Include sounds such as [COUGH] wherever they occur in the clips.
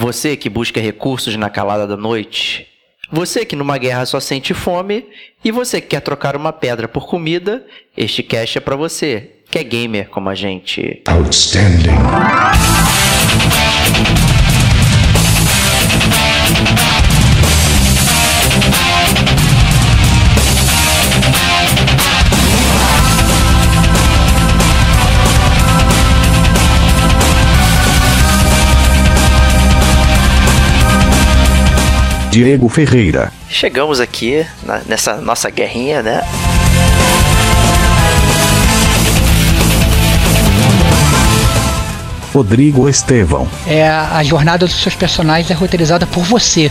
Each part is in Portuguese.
Você que busca recursos na calada da noite. Você que numa guerra só sente fome. E você que quer trocar uma pedra por comida. Este cast é pra você, que é gamer como a gente. Outstanding. Diego Ferreira. Chegamos aqui na, nessa nossa guerrinha, né? Rodrigo Estevão. É, a jornada dos seus personagens é roteirizada por você.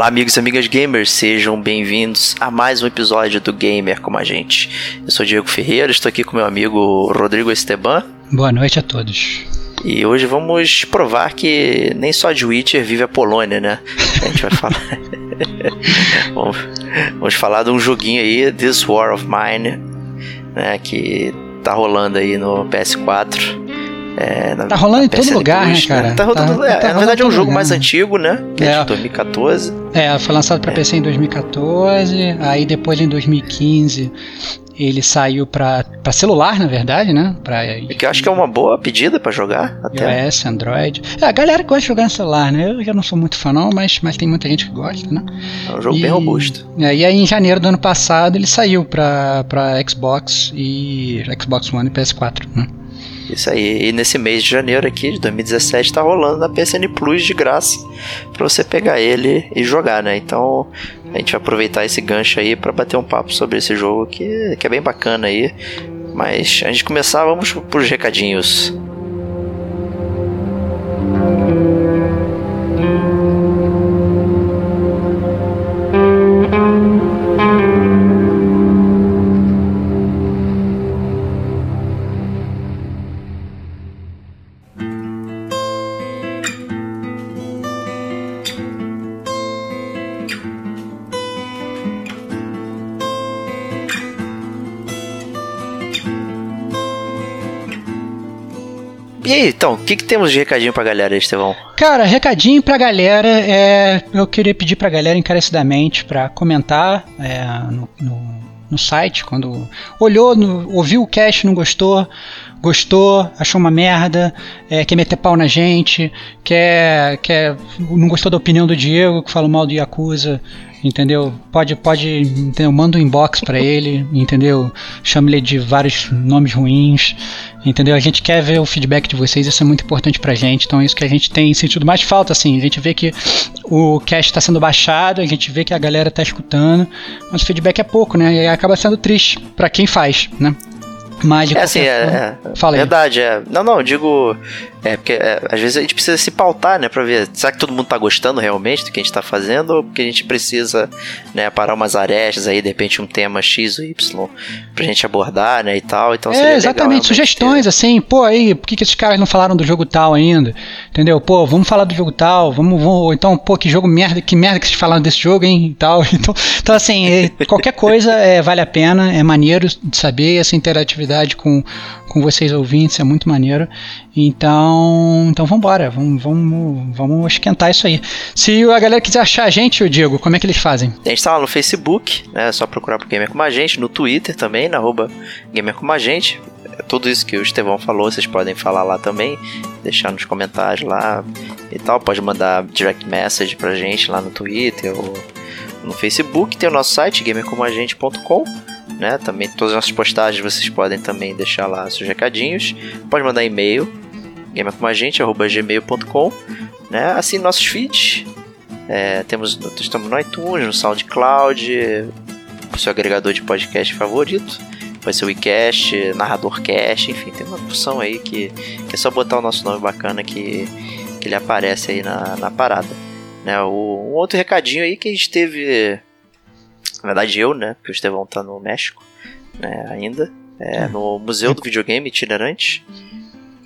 Olá, amigos e amigas gamers, sejam bem-vindos a mais um episódio do Gamer como a gente. Eu sou Diego Ferreira, estou aqui com meu amigo Rodrigo Esteban. Boa noite a todos. E hoje vamos provar que nem só de Witcher vive a Polônia, né? A gente vai falar. [LAUGHS] vamos, vamos, falar de um joguinho aí, This War of Mine, né? Que tá rolando aí no PS4. É, na, tá rolando em todo lugar, né, cara? Né? Tá rodando, tá, é, tá na verdade é um jogo lugar. mais antigo, né? Que é, é de 2014. É, foi lançado para é. PC em 2014, aí depois em 2015 ele saiu para celular, na verdade, né? Pra, é que eu acho que é uma boa pedida para jogar. Até. iOS, Android. É, a galera gosta de jogar no celular, né? Eu já não sou muito fã, não, mas, mas tem muita gente que gosta, né? É um jogo e, bem robusto. É, e aí, em janeiro do ano passado, ele saiu para Xbox e Xbox One e PS4, né? Isso aí. E nesse mês de janeiro aqui, de 2017, tá rolando na PSN Plus de graça para você pegar ele e jogar, né? Então a gente vai aproveitar esse gancho aí para bater um papo sobre esse jogo que, que é bem bacana aí. Mas antes de começar, vamos pros recadinhos. E aí, então, o que, que temos de recadinho pra galera, Estevão? Cara, recadinho pra galera, é, eu queria pedir pra galera encarecidamente pra comentar é, no, no, no, site, quando olhou, no, ouviu o cast, não gostou, gostou, achou uma merda, é, quer meter pau na gente, quer, quer, não gostou da opinião do Diego, que falou mal do Yakuza, entendeu? Pode, pode, entendeu? Manda um inbox para ele, entendeu? Chame ele de vários nomes ruins, entendeu? A gente quer ver o feedback de vocês, isso é muito importante pra gente, então é isso que a gente tem sentido mais falta, assim, a gente vê que o cast está sendo baixado, a gente vê que a galera tá escutando, mas o feedback é pouco, né? E acaba sendo triste para quem faz, né? Mas é assim, é, é, Fala verdade, é. Não, não, digo. É, porque é, às vezes a gente precisa se pautar, né, pra ver. Será que todo mundo tá gostando realmente do que a gente tá fazendo? Ou porque a gente precisa, né, parar umas arestas aí, de repente um tema X ou Y pra gente abordar, né, e tal. Então É, exatamente, sugestões, ter... assim, pô, aí, por que, que esses caras não falaram do jogo tal ainda? Entendeu? Pô, vamos falar do jogo tal, vamos, vamos então, pô, que jogo merda, que merda que vocês falaram desse jogo, hein, e tal. [LAUGHS] Então, então assim, é, qualquer coisa é, vale a pena, é maneiro de saber essa interatividade com, com vocês ouvintes, é muito maneiro. Então, então vambora, vamos, vamos, vamos esquentar isso aí. Se a galera quiser achar a gente, o Diego, como é que eles fazem? A gente tá lá no Facebook, né? É só procurar por Gamer Como a Gente, no Twitter também, na arroba Gamer Como a Gente. Tudo isso que o Estevão falou, vocês podem falar lá também, deixar nos comentários lá e tal. Pode mandar direct message pra gente lá no Twitter ou no Facebook, tem o nosso site, gamercomagente.com. Né? Também todas as nossas postagens vocês podem também deixar lá seus recadinhos. Pode mandar e-mail, gamercomagente.gmail.com. Né? Assine nossos feeds. É, temos, estamos no iTunes, no SoundCloud, o seu agregador de podcast favorito. Pode ser o iCast, NarradorCast, enfim, tem uma opção aí que, que é só botar o nosso nome bacana que, que ele aparece aí na, na parada. Né, o, um outro recadinho aí que a gente teve. Na verdade, eu, né? Porque o Estevão tá no México, né? Ainda. É, hum. no Museu do Videogame Itinerante.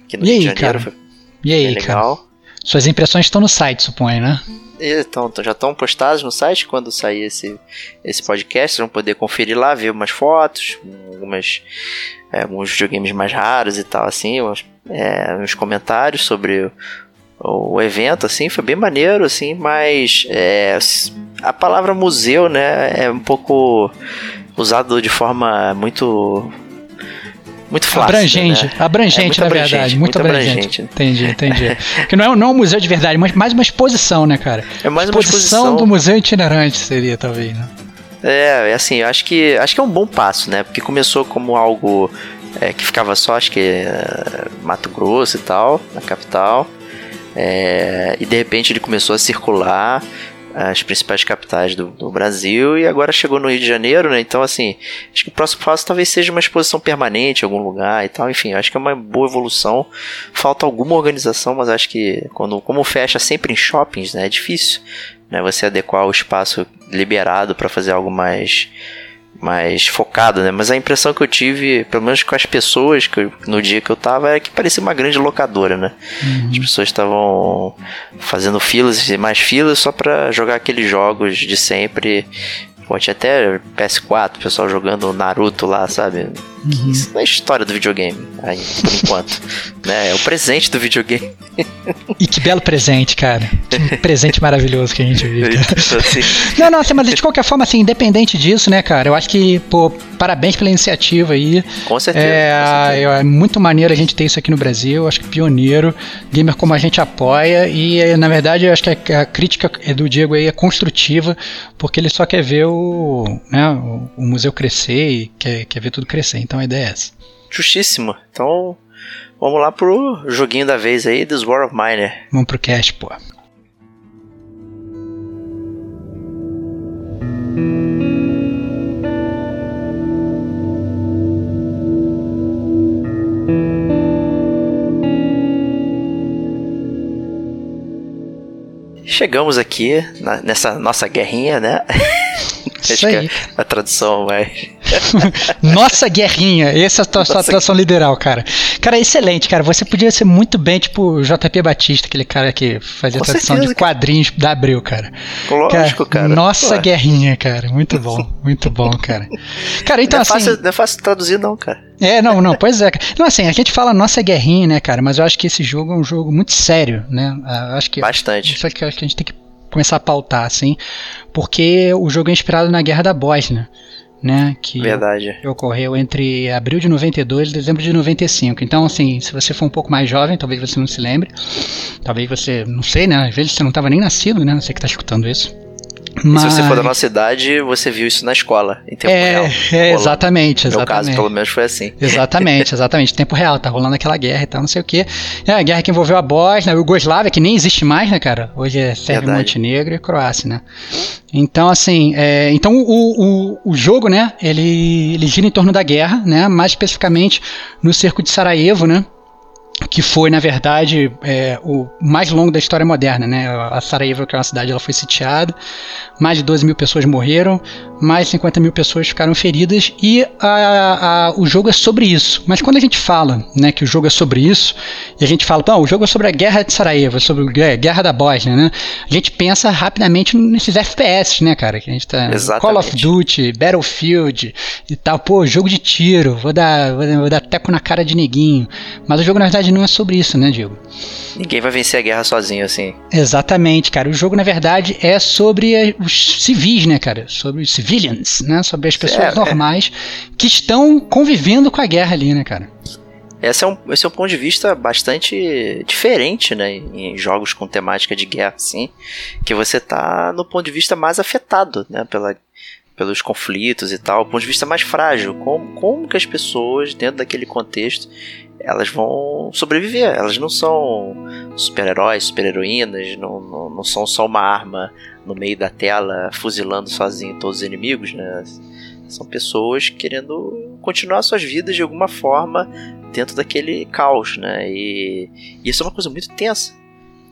Aqui no e Rio aí, de Janeiro. Cara? E aí, legal. Cara? Suas impressões estão no site, suponho, né? Então, já estão postadas no site quando sair esse, esse podcast. Vocês vão poder conferir lá, ver umas fotos, algumas, é, alguns videogames mais raros e tal, assim, uns, é, uns comentários sobre o, evento, assim, foi bem maneiro, assim, mas é, a palavra museu, né, é um pouco usado de forma muito muito fácil. Abrangente, né? abrangente, é na abrangente, verdade. Muito, muito abrangente. abrangente. Entendi, entendi. [LAUGHS] Porque não é, não é um museu de verdade, mas mais uma exposição, né, cara? É mais uma exposição do museu itinerante seria, talvez, né? É, é assim, eu acho que acho que é um bom passo, né? Porque começou como algo é, que ficava só, acho que é, Mato Grosso e tal, na capital. É, e de repente ele começou a circular as principais capitais do, do, Brasil e agora chegou no Rio de Janeiro, né? Então, assim, acho que o próximo passo talvez seja uma exposição permanente em algum lugar e tal. Enfim, acho que é uma boa evolução. Falta alguma organização, mas acho que quando, como fecha sempre em shoppings, né? É difícil, né? Você adequar o espaço liberado para fazer algo mais mais focado, né? Mas a impressão que eu tive, pelo menos com as pessoas que eu, no dia que eu tava, era que parecia uma grande locadora, né? Uhum. As pessoas estavam fazendo filas e mais filas só para jogar aqueles jogos de sempre Pô, tinha até PS4, o pessoal jogando Naruto lá, sabe? Uhum. Isso não é história do videogame, aí, por enquanto. [LAUGHS] né? É o presente do videogame. [LAUGHS] e que belo presente, cara. Que [LAUGHS] presente maravilhoso que a gente vive. Assim. Não, não, assim, mas de qualquer forma, assim, independente disso, né, cara, eu acho que, pô, parabéns pela iniciativa aí. Com certeza. É, com certeza. é muito maneiro a gente ter isso aqui no Brasil, acho que pioneiro. Gamer como a gente apoia e, na verdade, eu acho que a, a crítica do Diego aí é construtiva, porque ele só quer ver o o, né, o, museu crescer e quer, quer ver tudo crescer. Então a ideia é essa. Justíssimo. Então vamos lá pro joguinho da vez aí, This War of Mine. Vamos pro cast, pô. Chegamos aqui na, nessa nossa guerrinha, né? [LAUGHS] Acho que é a tradução mais. [LAUGHS] Nossa guerrinha, essa é a tua tradução literal, cara. Cara, excelente, cara. Você podia ser muito bem, tipo, JP Batista, aquele cara que fazia Com tradução certeza, de quadrinhos cara. da Abril, cara. Lógico, cara. cara. Nossa Pô. guerrinha, cara. Muito bom, muito bom, cara. Cara, então não é assim. Fácil, não é fácil traduzir, não, cara. É, não, não, pois é. Não, assim, a gente fala nossa guerrinha, né, cara? Mas eu acho que esse jogo é um jogo muito sério, né? Eu acho que, Bastante. Isso que, acho que a gente tem que começar a pautar, assim, porque o jogo é inspirado na Guerra da Bósnia, né, que Verdade. ocorreu entre abril de 92 e dezembro de 95. Então, assim, se você for um pouco mais jovem, talvez você não se lembre, talvez você, não sei, né, às vezes você não estava nem nascido, né, você que está escutando isso. Mas... se você for da nossa idade, você viu isso na escola, em tempo é, real. É, exatamente, no meu caso, pelo menos, foi assim. Exatamente, [LAUGHS] exatamente. tempo real, tá rolando aquela guerra e tal, não sei o quê. É a guerra que envolveu a Bósnia, a Yugoslávia, que nem existe mais, né, cara? Hoje é Sérvia, Montenegro e Croácia, né? Então, assim, é, então o, o, o jogo, né, ele, ele gira em torno da guerra, né, mais especificamente no cerco de Sarajevo, né, que foi, na verdade, é, o mais longo da história moderna. Né? A Sarajevo, que é uma cidade, ela foi sitiada, mais de 12 mil pessoas morreram, mais de 50 mil pessoas ficaram feridas, e a, a, o jogo é sobre isso. Mas quando a gente fala né, que o jogo é sobre isso, e a gente fala, o jogo é sobre a guerra de Sarajevo, sobre a guerra da Bósnia, né? a gente pensa rapidamente nesses FPS, né, cara? Que a gente tá Exatamente. Call of Duty, Battlefield e tal, pô, jogo de tiro, vou dar, vou dar, vou dar teco na cara de neguinho. Mas o jogo, na verdade, não é sobre isso, né, Diego? Ninguém vai vencer a guerra sozinho, assim. Exatamente, cara. O jogo, na verdade, é sobre os civis, né, cara? Sobre os civilians, né? Sobre as pessoas é, normais é. que estão convivendo com a guerra ali, né, cara? Esse é, um, esse é um ponto de vista bastante diferente, né? Em jogos com temática de guerra, assim. Que você tá no ponto de vista mais afetado, né? Pela, pelos conflitos e tal. Ponto de vista mais frágil. Como, como que as pessoas, dentro daquele contexto, elas vão sobreviver. Elas não são super-heróis, super-heroínas, não, não, não são só uma arma no meio da tela fuzilando sozinho todos os inimigos, né? São pessoas querendo continuar suas vidas de alguma forma dentro daquele caos, né? E, e isso é uma coisa muito tensa.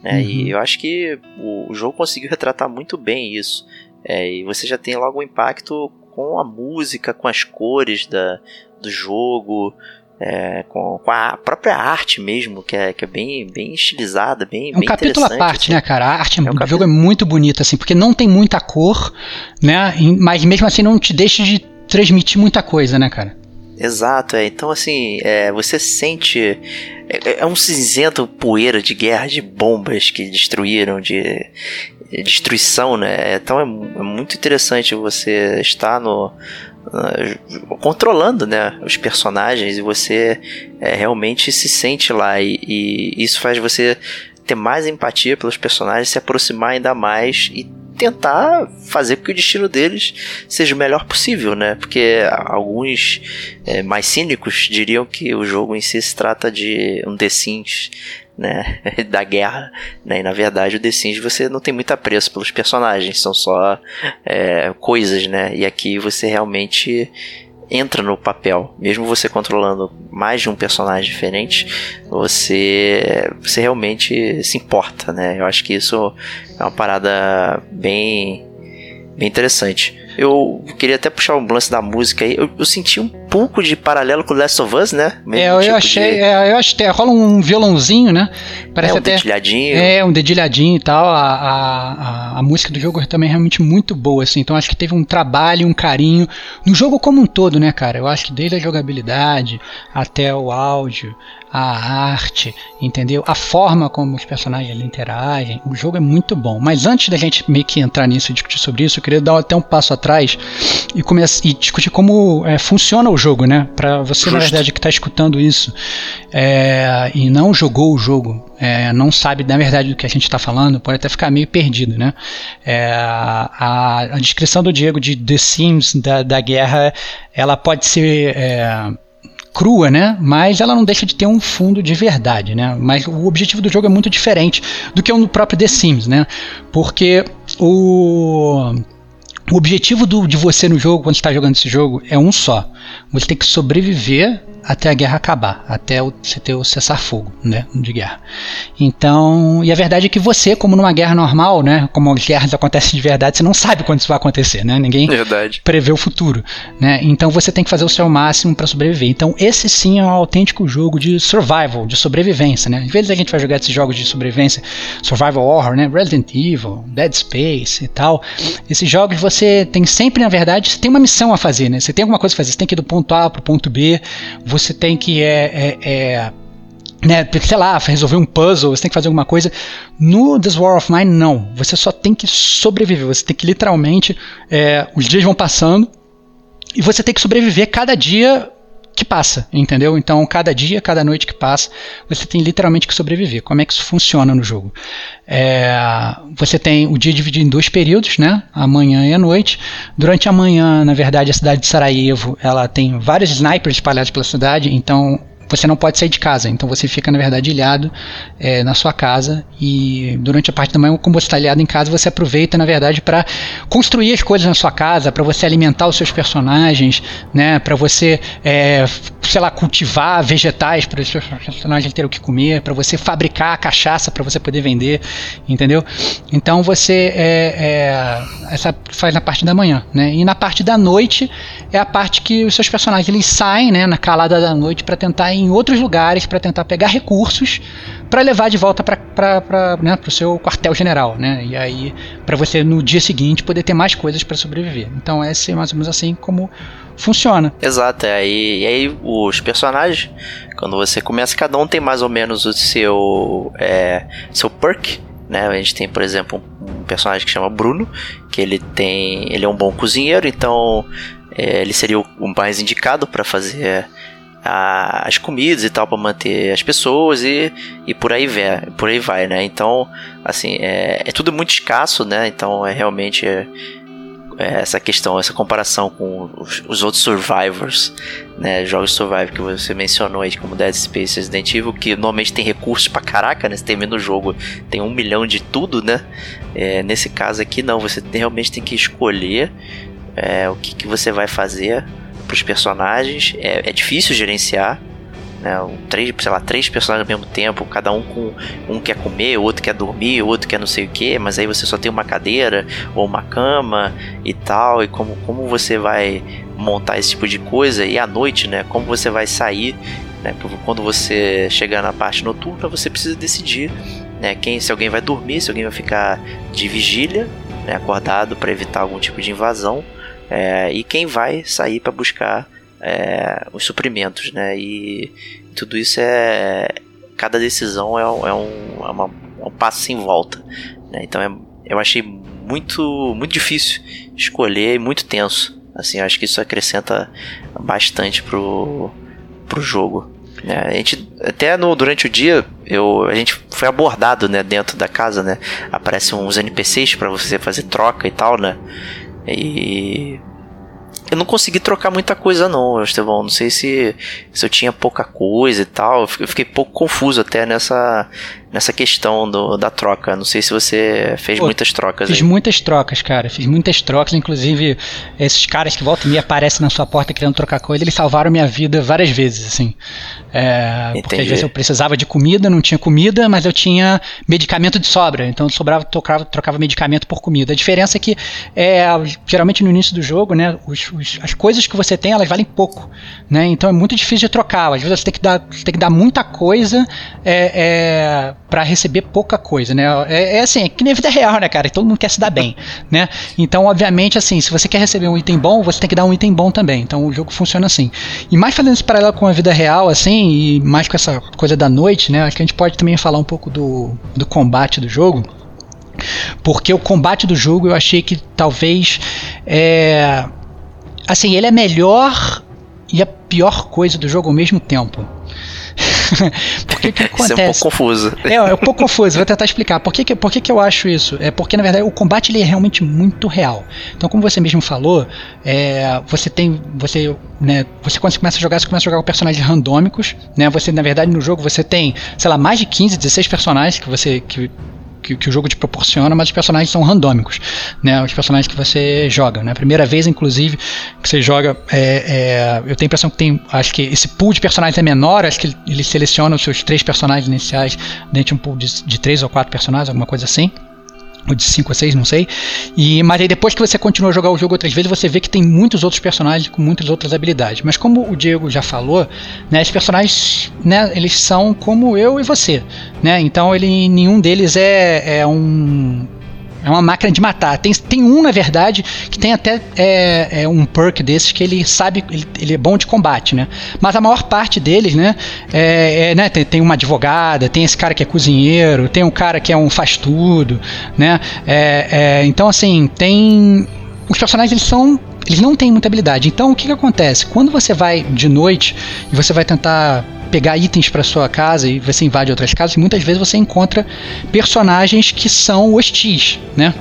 Né? Uhum. E eu acho que o, o, jogo conseguiu retratar muito bem isso. É, e você já tem logo um impacto com a música, com as cores da, do jogo, é, com, com, a própria arte mesmo, que é, que é bem, bem estilizada, bem É um bem capítulo à parte, assim. né, cara? A arte é um do jogo é muito bonita, assim, porque não tem muita cor, né? Mas mesmo assim não te deixa de transmitir muita coisa, né, cara? Exato, é. Então, assim, é, você sente. É, é, um cinzento poeira de guerra, de bombas que destruíram, de, de destruição, né? Então é, é, muito interessante você estar no. Uh, controlando né, os personagens e você é, realmente se sente lá e, e isso faz você ter mais empatia pelos personagens, se aproximar ainda mais e tentar fazer com que o destino deles seja o melhor possível, né? Porque alguns é, mais cínicos diriam que o jogo em si se trata de um The Sims, né? [LAUGHS] da guerra, né? E na verdade o The Sims você não tem muito apreço pelos personagens, são só é, coisas, né? E aqui você realmente entra no papel, mesmo você controlando mais de um personagem diferente, você você realmente se importa, né? Eu acho que isso é uma parada bem bem interessante. Eu queria até puxar um lance da música aí. Eu, eu, senti um pouco de paralelo com Last of Us, né? Mesmo é, eu, tipo achei. De... É, eu acho que rola um violãozinho, né? Parece é, um até. Dedilhadinho. É, um dedilhadinho e tal. A, a, a, música do jogo também é realmente muito boa, assim. Então acho que teve um trabalho, um carinho no jogo como um todo, né, cara? Eu acho que desde a jogabilidade até o áudio, a arte, entendeu? A forma como os personagens interagem. O jogo é muito bom. Mas antes da gente meio que entrar nisso e discutir sobre isso, eu queria dar até um passo atrás e, começar, e discutir como é, funciona o jogo, né? Para você, Justo. na verdade, que está escutando isso é, e não jogou o jogo, é, não sabe na verdade do que a gente está falando, pode até ficar meio perdido, né? É, a, a, descrição do Diego de The Sims da, da guerra, ela pode ser é, crua, né? Mas ela não deixa de ter um fundo de verdade, né? Mas o objetivo do jogo é muito diferente do que o próprio The Sims, né? Porque o o objetivo do, de você no jogo, quando está jogando esse jogo, é um só. Você tem que sobreviver até a guerra acabar, até você ter o cessar-fogo, né, de guerra. Então, e a verdade é que você, como numa guerra normal, né, como as guerras acontecem de verdade, você não sabe quando isso vai acontecer, né? Ninguém verdade. prevê o futuro, né? Então você tem que fazer o seu máximo para sobreviver. Então, esse sim é um autêntico jogo de survival, de sobrevivência, né? Às vezes a gente vai jogar esses jogos de sobrevivência, survival horror, né, Resident Evil, Dead Space e tal. Esses jogos você tem sempre, na verdade, você tem uma missão a fazer, né? Você tem alguma coisa a fazer, você tem que ir do ponto A para o ponto B você tem que é, é, é né, sei lá, resolver um puzzle, você tem que fazer alguma coisa. No This War of Mine, não. Você só tem que sobreviver. Você tem que literalmente. É, os dias vão passando e você tem que sobreviver cada dia que passa, entendeu? Então, cada dia, cada noite que passa, você tem literalmente que sobreviver. Como é que isso funciona no jogo? É, você tem o dia dividido em dois períodos, né? A manhã e a noite. Durante a manhã, na verdade, a cidade de Sarajevo, ela tem vários snipers espalhados pela cidade, então você não pode sair de casa. Então você fica, na verdade, ilhado é, na sua casa e durante a parte da manhã, como você está ilhado em casa, você aproveita, na verdade, para construir as coisas na sua casa, para você alimentar os seus personagens, né, para você, é, sei lá, cultivar vegetais para os seus personagens terem o que comer, para você fabricar cachaça para você poder vender, entendeu? Então você é, é, essa faz na parte da manhã, né? E na parte da noite é a parte que os seus personagens eles saem, né, na calada da noite para tentar em outros lugares para tentar pegar recursos para levar de volta para né, o seu quartel-general, né? E aí para você no dia seguinte poder ter mais coisas para sobreviver. Então é mais ou menos assim como funciona. Exato, é e aí os personagens, quando você começa, cada um tem mais ou menos o seu é, seu perk, né? A gente tem, por exemplo, um personagem que chama Bruno, que ele tem, ele é um bom cozinheiro, então é, ele seria o mais indicado para fazer a, as comidas e tal para manter as pessoas e, e por aí vai, por aí vai, né? Então, assim, é, é tudo muito escasso, né? Então é realmente é, é essa questão, essa comparação com os, os, outros survivors, né? Jogos survival que você mencionou aí, como Dead Space Resident Evil, que normalmente tem recursos pra caraca, né? Você termina o jogo, tem um milhão de tudo, né? É, nesse caso aqui, não, você realmente tem que escolher é, o que, que você vai fazer para os personagens. É, é, difícil gerenciar. Né? Três, sei lá, três personagens ao mesmo tempo, cada um com um quer comer, outro quer dormir, outro quer não sei o que, mas aí você só tem uma cadeira ou uma cama e tal, e como, como você vai montar esse tipo de coisa e à noite, né? Como você vai sair, né? Quando você chegar na parte noturna, você precisa decidir, né? Quem, se alguém vai dormir, se alguém vai ficar de vigília, né? acordado para evitar algum tipo de invasão é, e quem vai sair para buscar é, os suprimentos, né? E tudo isso é cada decisão é, um, é um, é uma, um passo sem volta, né? Então é, eu achei muito muito difícil escolher e muito tenso. Assim, acho que isso acrescenta bastante pro, pro jogo. É, a gente até no, durante o dia eu, a gente foi abordado né, dentro da casa, né? Aparecem uns NPCs para você fazer troca e tal, né? E eu não consegui trocar muita coisa não, Estevão. Não sei se, se eu tinha pouca coisa e tal. Eu fiquei pouco confuso até nessa, nessa questão do, da troca. Não sei se você fez Pô, muitas trocas. Fiz aí. muitas trocas, cara. Fiz muitas trocas. Inclusive, esses caras que voltam e aparecem na sua porta querendo trocar coisa, eles salvaram minha vida várias vezes, assim. É, porque às vezes eu precisava de comida, não tinha comida, mas eu tinha medicamento de sobra. Então eu sobrava, trocava, trocava medicamento por comida. A diferença é que é, geralmente no início do jogo, né, os, os, as coisas que você tem, elas valem pouco. Né? Então é muito difícil de trocar. Às vezes você tem que dar, tem que dar muita coisa é, é para receber pouca coisa. Né? É, é, assim, é que nem a vida real, né, cara? Todo mundo quer se dar bem. [LAUGHS] Né? Então, obviamente, assim, se você quer receber um item bom, você tem que dar um item bom também. Então o jogo funciona assim. E mais fazendo esse paralelo com a vida real, assim, e mais com essa coisa da noite, né? Acho que a gente pode também falar um pouco do, do combate do jogo. Porque o combate do jogo eu achei que talvez. É, assim, ele é melhor e a pior coisa do jogo ao mesmo tempo. [LAUGHS] porque que acontece? Isso é um pouco confuso. É, é um pouco confuso, vou tentar explicar. Por que, que, por que, que eu acho isso? É porque, na verdade, o combate ele é realmente muito real. Então, como você mesmo falou, é, você tem. Você, né, você quando você começa a jogar, você começa a jogar com personagens randômicos. Né, você, na verdade, no jogo você tem, sei lá, mais de 15, 16 personagens que você. Que, que, que, o jogo te proporciona, mas os personagens são randômicos, né? Os personagens que você joga, né? Primeira vez, inclusive, que você joga, é, é, eu tenho a impressão que tem, acho que esse pool de personagens é menor, acho que ele, ele seleciona os seus três personagens iniciais dentro de um pool de, de três ou quatro personagens, alguma coisa assim ou de 5 a 6, não sei. E, mas aí depois que você continua a jogar o jogo outras vezes, você vê que tem muitos outros personagens com muitas outras habilidades. Mas como o Diego já falou, né, os personagens, né, eles são como eu e você, né? Então ele nenhum deles é, é um é uma máquina de matar. Tem, tem um, na verdade, que tem até é, é um perk desses que ele sabe, ele, ele, é bom de combate, né? Mas a maior parte deles, né? É, é, né tem, tem, uma advogada, tem esse cara que é cozinheiro, tem um cara que é um faz tudo, né? É, é, então, assim, tem. Os personagens eles são eles não têm muita habilidade. Então o que, que acontece? Quando você vai de noite e você vai tentar pegar itens para sua casa e você invade outras casas, muitas vezes você encontra personagens que são hostis, né?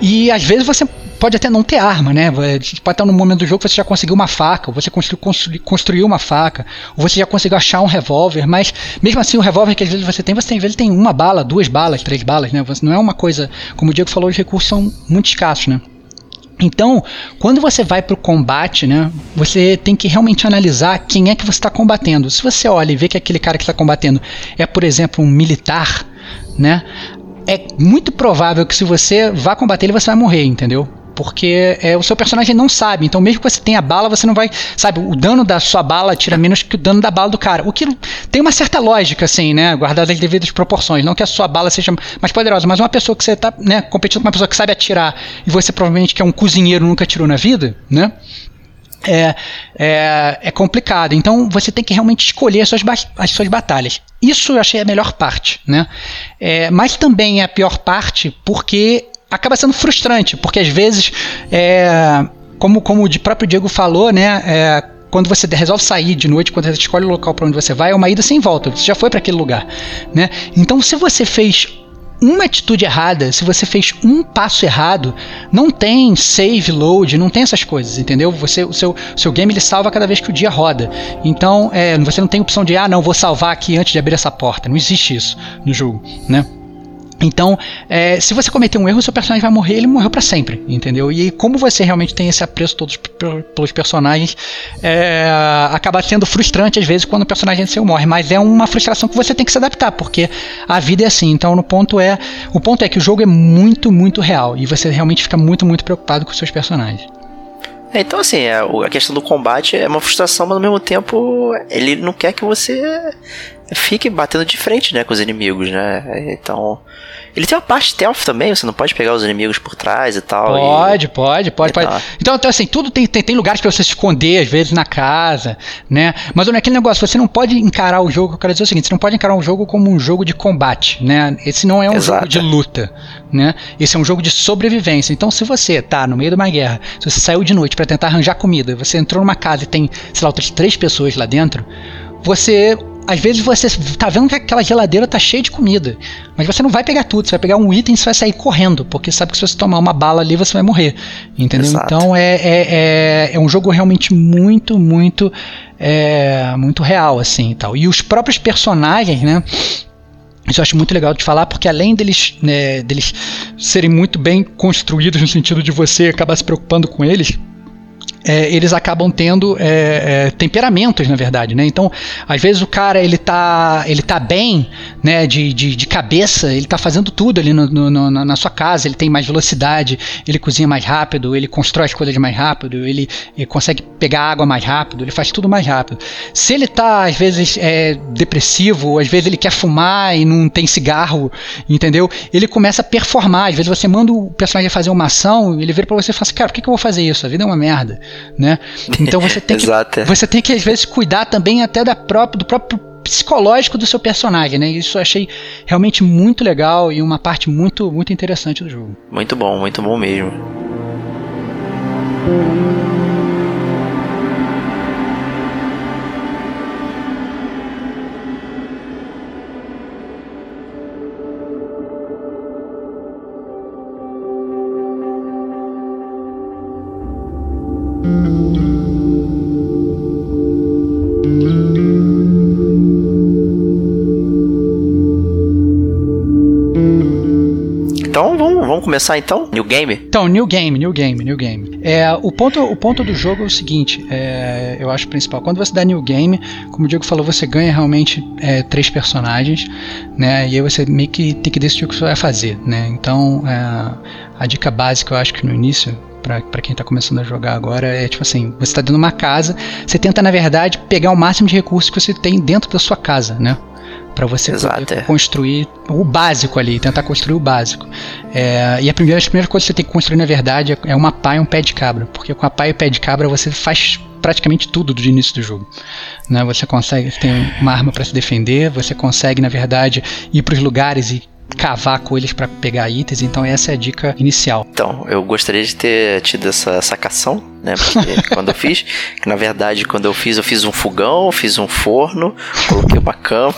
E às vezes você pode até não ter arma, né? Pode estar no momento do jogo você já conseguiu uma faca, ou você construiu, construiu uma faca, ou você já conseguiu achar um revólver, mas mesmo assim o revólver que às vezes você tem, você tem, às vezes tem uma bala, duas balas, três balas, né? Não é uma coisa, como o Diego falou, os recursos são muito escassos, né? Então, quando você vai para o combate, né, você tem que realmente analisar quem é que você está combatendo. Se você olha e vê que aquele cara que está combatendo é, por exemplo, um militar, né, é muito provável que se você vá combater ele, você vai morrer, entendeu? Porque é, o seu personagem não sabe. Então, mesmo que você tenha bala, você não vai. Sabe, o dano da sua bala tira menos que o dano da bala do cara. O que tem uma certa lógica, assim, né? Guardada as devidas proporções. Não que a sua bala seja mais poderosa, mas uma pessoa que você tá, né, competindo com uma pessoa que sabe atirar e você provavelmente que é um cozinheiro nunca atirou na vida, né? É, é, é, complicado. Então você tem que realmente escolher as suas, as suas batalhas. Isso eu achei a melhor parte, né? É, mas também é a pior parte porque acaba sendo frustrante, porque às vezes, é, como, como o próprio Diego falou, né, é, quando você resolve sair de noite, quando você escolhe o local para onde você vai, é uma ida sem volta. Você já foi para aquele lugar, né? Então, se você fez uma atitude errada, se você fez um passo errado, não tem save load, não tem essas coisas, entendeu? Você, o seu, seu game ele salva cada vez que o dia roda. Então, é, você não tem opção de ah, não, vou salvar aqui antes de abrir essa porta. Não existe isso no jogo, né? Então, é, se você cometer um erro, seu personagem vai morrer, ele morreu para sempre, entendeu? E como você realmente tem esse apreço todos pelos personagens, é, acaba sendo frustrante às vezes quando o personagem seu morre, mas é uma frustração que você tem que se adaptar, porque a vida é assim. Então, no ponto é, o ponto é que o jogo é muito, muito real e você realmente fica muito, muito preocupado com os seus personagens. É, então, assim, é, a questão do combate é uma frustração, mas ao mesmo tempo ele não quer que você fique batendo de frente, né, com os inimigos, né? Então, ele tem uma parte stealth também, você não pode pegar os inimigos por trás e tal. Pode, e... pode, pode, pode. Então, então, assim, tudo tem, tem, tem lugares para você se esconder, às vezes na casa, né? Mas olha, aquele negócio, você não pode encarar o jogo, eu quero dizer o seguinte, você não pode encarar um jogo como um jogo de combate, né? Esse não é um Exato. jogo de luta, né? Esse é um jogo de sobrevivência. Então, se você tá no meio de uma guerra, se você saiu de noite para tentar arranjar comida, você entrou numa casa e tem, sei lá, outras três pessoas lá dentro, você às vezes você tá vendo que aquela geladeira tá cheia de comida, mas você não vai pegar tudo, você vai pegar um item e você vai sair correndo, porque sabe que se você tomar uma bala ali você vai morrer, entendeu? Exato. Então é, é, é, é, um jogo realmente muito, muito, é, muito real, assim e tal. E os próprios personagens, né? Isso eu acho muito legal de falar, porque além deles, né, deles serem muito bem construídos no sentido de você acabar se preocupando com eles, é, eles acabam tendo é, é, temperamentos, na verdade, né? Então, às vezes o cara ele tá, ele tá bem, né? De, de, de cabeça, ele tá fazendo tudo ali no, no, na sua casa, ele tem mais velocidade, ele cozinha mais rápido, ele constrói as coisas mais rápido, ele, ele consegue pegar água mais rápido, ele faz tudo mais rápido. Se ele tá, às vezes, é, depressivo, às vezes ele quer fumar e não tem cigarro, entendeu? Ele começa a performar. Às vezes você manda o personagem fazer uma ação, ele vira para você e fala assim, cara, por que, que eu vou fazer isso? A vida é uma merda né? Então você [LAUGHS] tem que. É. você tem que às vezes cuidar também até da própria, do próprio psicológico do seu personagem, né? Isso eu achei realmente muito legal e uma parte muito muito interessante do jogo. Muito bom, muito bom mesmo. Começar então? New Game? Então, New Game, New Game, New Game. É, o, ponto, o ponto do jogo é o seguinte, é, eu acho principal. Quando você dá New Game, como o Diego falou, você ganha realmente é, três personagens, né? E aí você meio que tem que decidir o que você vai fazer, né? Então, é, a dica básica, eu acho que no início, para quem está começando a jogar agora é tipo assim: você está dentro de uma casa, você tenta na verdade pegar o máximo de recursos que você tem dentro da sua casa, né? Para você Exato, é. construir o básico ali, tentar construir o básico. É, e a primeira, as primeiras coisas que você tem que construir, na verdade, é uma pá e um pé de cabra. Porque com a pá e o pé de cabra você faz praticamente tudo do início do jogo. Né? Você consegue, ter uma arma para se defender, você consegue, na verdade, ir para os lugares e cavar com eles para pegar itens, então essa é a dica inicial. Então, eu gostaria de ter tido essa sacação, né? Porque [LAUGHS] quando eu fiz, que na verdade quando eu fiz, eu fiz um fogão, fiz um forno, coloquei uma cama,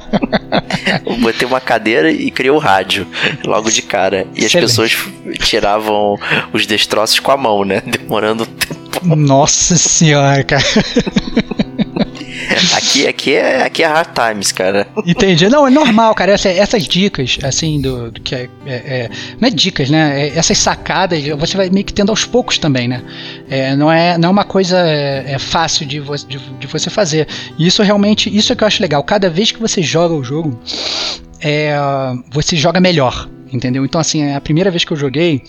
[LAUGHS] botei uma cadeira e criei o um rádio logo de cara. E Excelente. as pessoas tiravam os destroços com a mão, né? Demorando tempo. Nossa senhora, cara. [LAUGHS] aqui, aqui, é, aqui é hard times, cara. Entendi. Não, é normal, cara. Essa, essas dicas, assim, do, do que é, é, é, Não é dicas, né? É, essas sacadas, você vai meio que tendo aos poucos também, né? É, não, é, não é uma coisa é, fácil de, vo, de, de, você fazer. E isso realmente, isso é que eu acho legal. Cada vez que você joga o jogo, é, você joga melhor, entendeu? Então, assim, a primeira vez que eu joguei,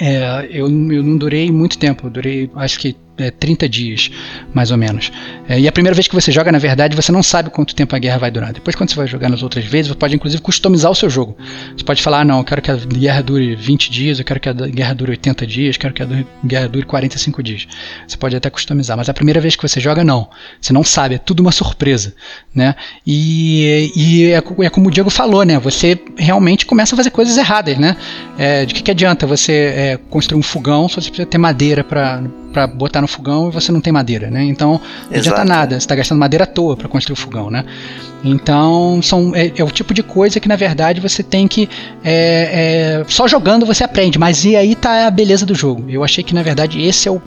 é, eu, eu não durei muito tempo, durei acho que é, 30 dias, mais ou menos. É, e a primeira vez que você joga, na verdade, você não sabe quanto tempo a guerra vai durar. Depois, quando você vai jogar nas outras vezes, você pode inclusive customizar o seu jogo. Você pode falar: ah, não, eu quero que a guerra dure 20 dias, eu quero que a guerra dure 80 dias, eu quero que a guerra dure 45 dias. Você pode até customizar, mas a primeira vez que você joga, não. Você não sabe, é tudo uma surpresa. Né? E, e é, é como o Diego falou, né? Você realmente começa a fazer coisas erradas. Né? É, de que, que adianta você é, construir um fogão se você precisa ter madeira para para botar no fogão e você não tem madeira, né? Então não Exato. adianta nada, você está gastando madeira à toa para construir o fogão, né? Então são, é, é, o tipo de coisa que na verdade você tem que. É, é, só jogando você aprende, mas e aí tá a beleza do jogo. Eu achei que na verdade esse é o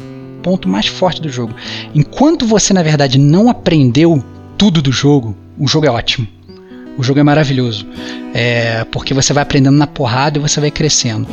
ponto mais forte do jogo. Enquanto você na verdade não aprendeu tudo do jogo, o jogo é ótimo. O jogo é maravilhoso. É, porque você vai aprendendo na porrada e você vai crescendo.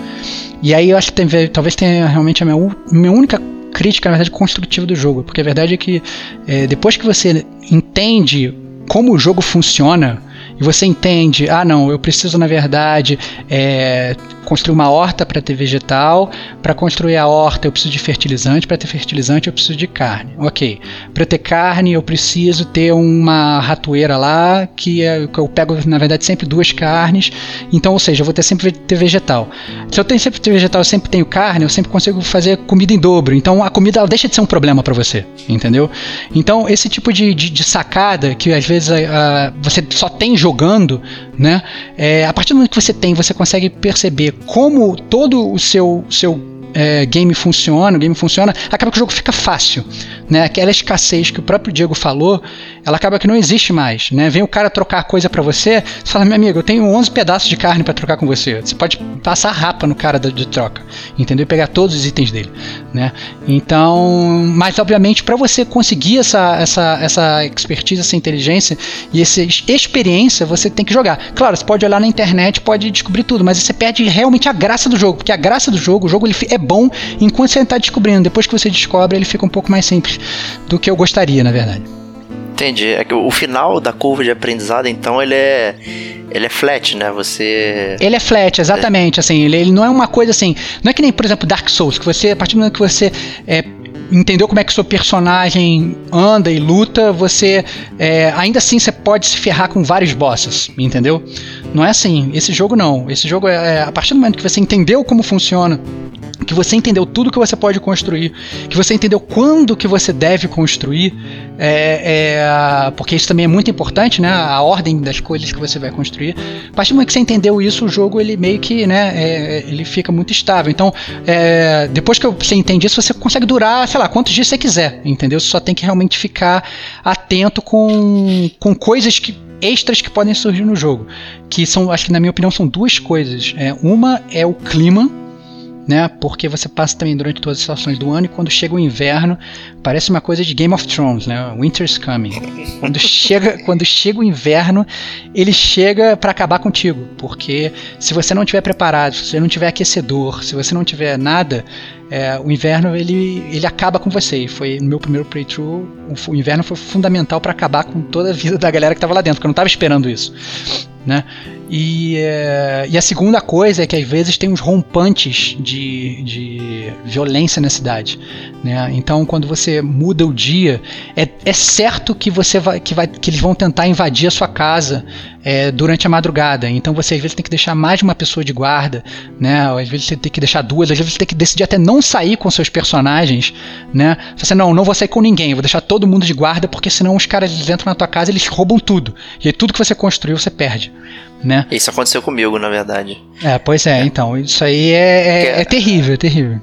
E aí eu acho que tem, talvez tenha realmente a minha, minha única crítica, na verdade, construtiva do jogo. Porque a verdade é que é, depois que você entende como o jogo funciona, e você entende, ah não, eu preciso na verdade é, construir uma horta para ter vegetal, para construir a horta eu preciso de fertilizante, para ter fertilizante eu preciso de carne. Ok, para ter carne eu preciso ter uma ratoeira lá que, é, que eu pego na verdade sempre duas carnes, então ou seja, eu vou ter sempre ter vegetal. Se eu tenho sempre ter vegetal, eu sempre tenho carne, eu sempre consigo fazer comida em dobro. Então a comida ela deixa de ser um problema para você, entendeu? Então esse tipo de, de, de sacada que às vezes uh, você só tem jogando, né? É, a partir do momento que você tem, você consegue perceber como todo o seu, seu é, game funciona, o game funciona, acaba que o jogo fica fácil. Né? Aquela escassez que o próprio Diego falou, ela acaba que não existe mais. Né? Vem o cara trocar coisa para você, você fala, meu amigo, eu tenho 11 pedaços de carne para trocar com você. Você pode passar rapa no cara de troca, entendeu? E pegar todos os itens dele. Né? Então, mas obviamente para você conseguir essa, essa, essa expertise, essa inteligência e essa experiência, você tem que jogar. Claro, você pode olhar na internet, pode descobrir tudo, mas você perde realmente a graça do jogo, porque a graça do jogo, o jogo ele é bom enquanto você está descobrindo. Depois que você descobre, ele fica um pouco mais simples do que eu gostaria, na verdade. Entendi. É que o final da curva de aprendizado, então, ele é. Ele é flat, né? Você. Ele é flat, exatamente. Assim, ele, ele, não é uma coisa assim. Não é que nem, por exemplo, Dark Souls, que você, a partir do momento que você é, entendeu como é que seu personagem anda e luta, você é, ainda assim você pode se ferrar com vários bosses, entendeu? Não é assim. Esse jogo não. Esse jogo é, é a partir do momento que você entendeu como funciona que você entendeu tudo que você pode construir, que você entendeu quando que você deve construir, é, é, porque isso também é muito importante, né? A ordem das coisas que você vai construir. A partir do momento que você entendeu isso, o jogo ele meio que, né? É, ele fica muito estável. Então, é, depois que você entende isso, você consegue durar, sei lá, quantos dias você quiser, entendeu? Você só tem que realmente ficar atento com, com coisas que extras que podem surgir no jogo, que são, acho que na minha opinião, são duas coisas. É, uma é o clima né? Porque você passa também durante todas as estações do ano e quando chega o inverno, parece uma coisa de Game of Thrones, né? Winter's coming. Quando [LAUGHS] chega, quando chega o inverno, ele chega para acabar contigo, porque se você não tiver preparado, se você não tiver aquecedor, se você não tiver nada, é, o inverno ele, ele acaba com você. Foi no meu primeiro playthrough, o, inverno foi fundamental para acabar com toda a vida da galera que estava lá dentro, porque eu não estava esperando isso, né? E, é, e a segunda coisa é que às vezes tem uns rompantes de, de violência na cidade. Né? Então, quando você muda o dia, é, é certo que você vai que, vai que eles vão tentar invadir a sua casa é, durante a madrugada. Então, você às vezes tem que deixar mais de uma pessoa de guarda, né? Às vezes você tem que deixar duas, às vezes você tem que decidir até não sair com seus personagens, né? Você não, não vou sair com ninguém, vou deixar todo mundo de guarda porque senão os caras entram na tua casa eles roubam tudo. E aí tudo que você construiu você perde né? Isso aconteceu comigo, na verdade. É, pois é, é. então, isso aí é, é, é terrível, é terrível.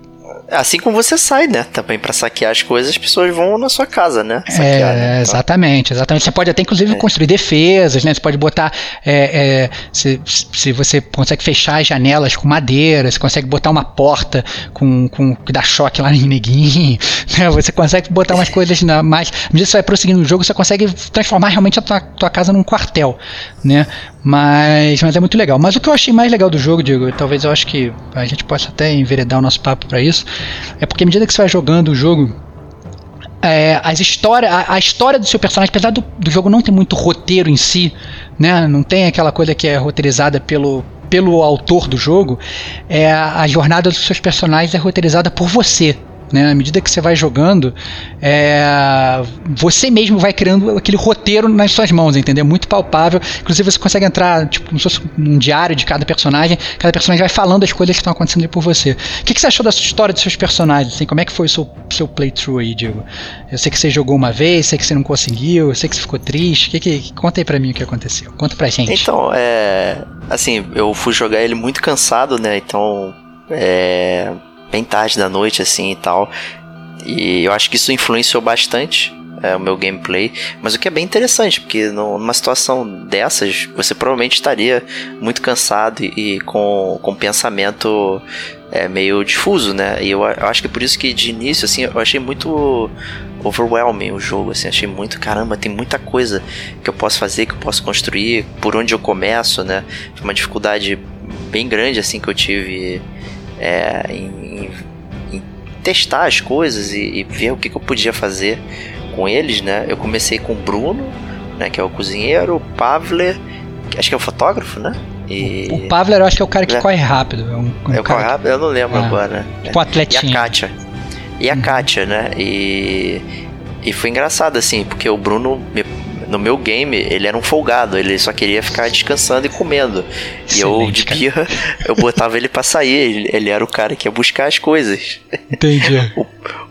Assim como você sai, né? Também para saquear as coisas, as pessoas vão na sua casa, né? Saquear, é, né? exatamente, exatamente. Você pode até, inclusive, é. construir defesas, né? Você pode botar. É, é, se, se você consegue fechar as janelas com madeira, você consegue botar uma porta com, com que dá choque lá em neguinho, [LAUGHS] né? Você consegue botar umas coisas na, mais. À medida que você vai prosseguindo no jogo, você consegue transformar realmente a tua, tua casa num quartel, né? Mas, mas é muito legal. Mas o que eu achei mais legal do jogo, Diego, talvez eu acho que a gente possa até enveredar o nosso papo para isso, é porque à medida que você vai jogando o jogo, é, as história, a, a, história do seu personagem, apesar do, do jogo não ter muito roteiro em si, né, não tem aquela coisa que é roteirizada pelo, pelo autor do jogo, é, a jornada dos seus personagens é roteirizada por você. Né? À medida que você vai jogando, é, você mesmo vai criando aquele roteiro nas suas mãos, entendeu? Muito palpável. Inclusive você consegue entrar tipo, como se fosse um diário de cada personagem. Cada personagem vai falando as coisas que estão acontecendo ali por você. O que, que, você achou da sua história dos seus personagens? Assim, como é que foi o seu, seu playthrough aí, Diego? Eu sei que você jogou uma vez, sei que você não conseguiu, sei que você ficou triste. Que, que, conta aí pra mim o que aconteceu. Conta pra gente. Então, é. Assim, eu fui jogar ele muito cansado, né? Então. É bem tarde da noite, assim e tal. E eu acho que isso influenciou bastante é, o meu gameplay. Mas o que é bem interessante, porque numa situação dessas, você provavelmente estaria muito cansado e, e com, com pensamento é, meio difuso, né? E eu, eu, acho que é por isso que de início, assim, eu achei muito overwhelming o jogo, assim, achei muito, caramba, tem muita coisa que eu posso fazer, que eu posso construir, por onde eu começo, né? Foi uma dificuldade bem grande, assim, que eu tive é, em, em, testar as coisas e, e ver o que, que eu podia fazer com eles, né? Eu comecei com o Bruno, né, que é o cozinheiro, o Pavler, acho que é o fotógrafo, né? E... O Pavler eu acho que é o cara que é. corre rápido. É um, um é corre rápido? Eu não lembro ah, agora. Tipo um atletinho. E a Kátia. E a uhum. Kátia, né? E, e foi engraçado, assim, porque o Bruno me no meu game, ele era um folgado, ele só queria ficar descansando e comendo. Excelente, e eu, de birra, [LAUGHS] eu botava ele pra sair, ele, ele, era o cara que ia buscar as coisas. Entendi. [LAUGHS] o,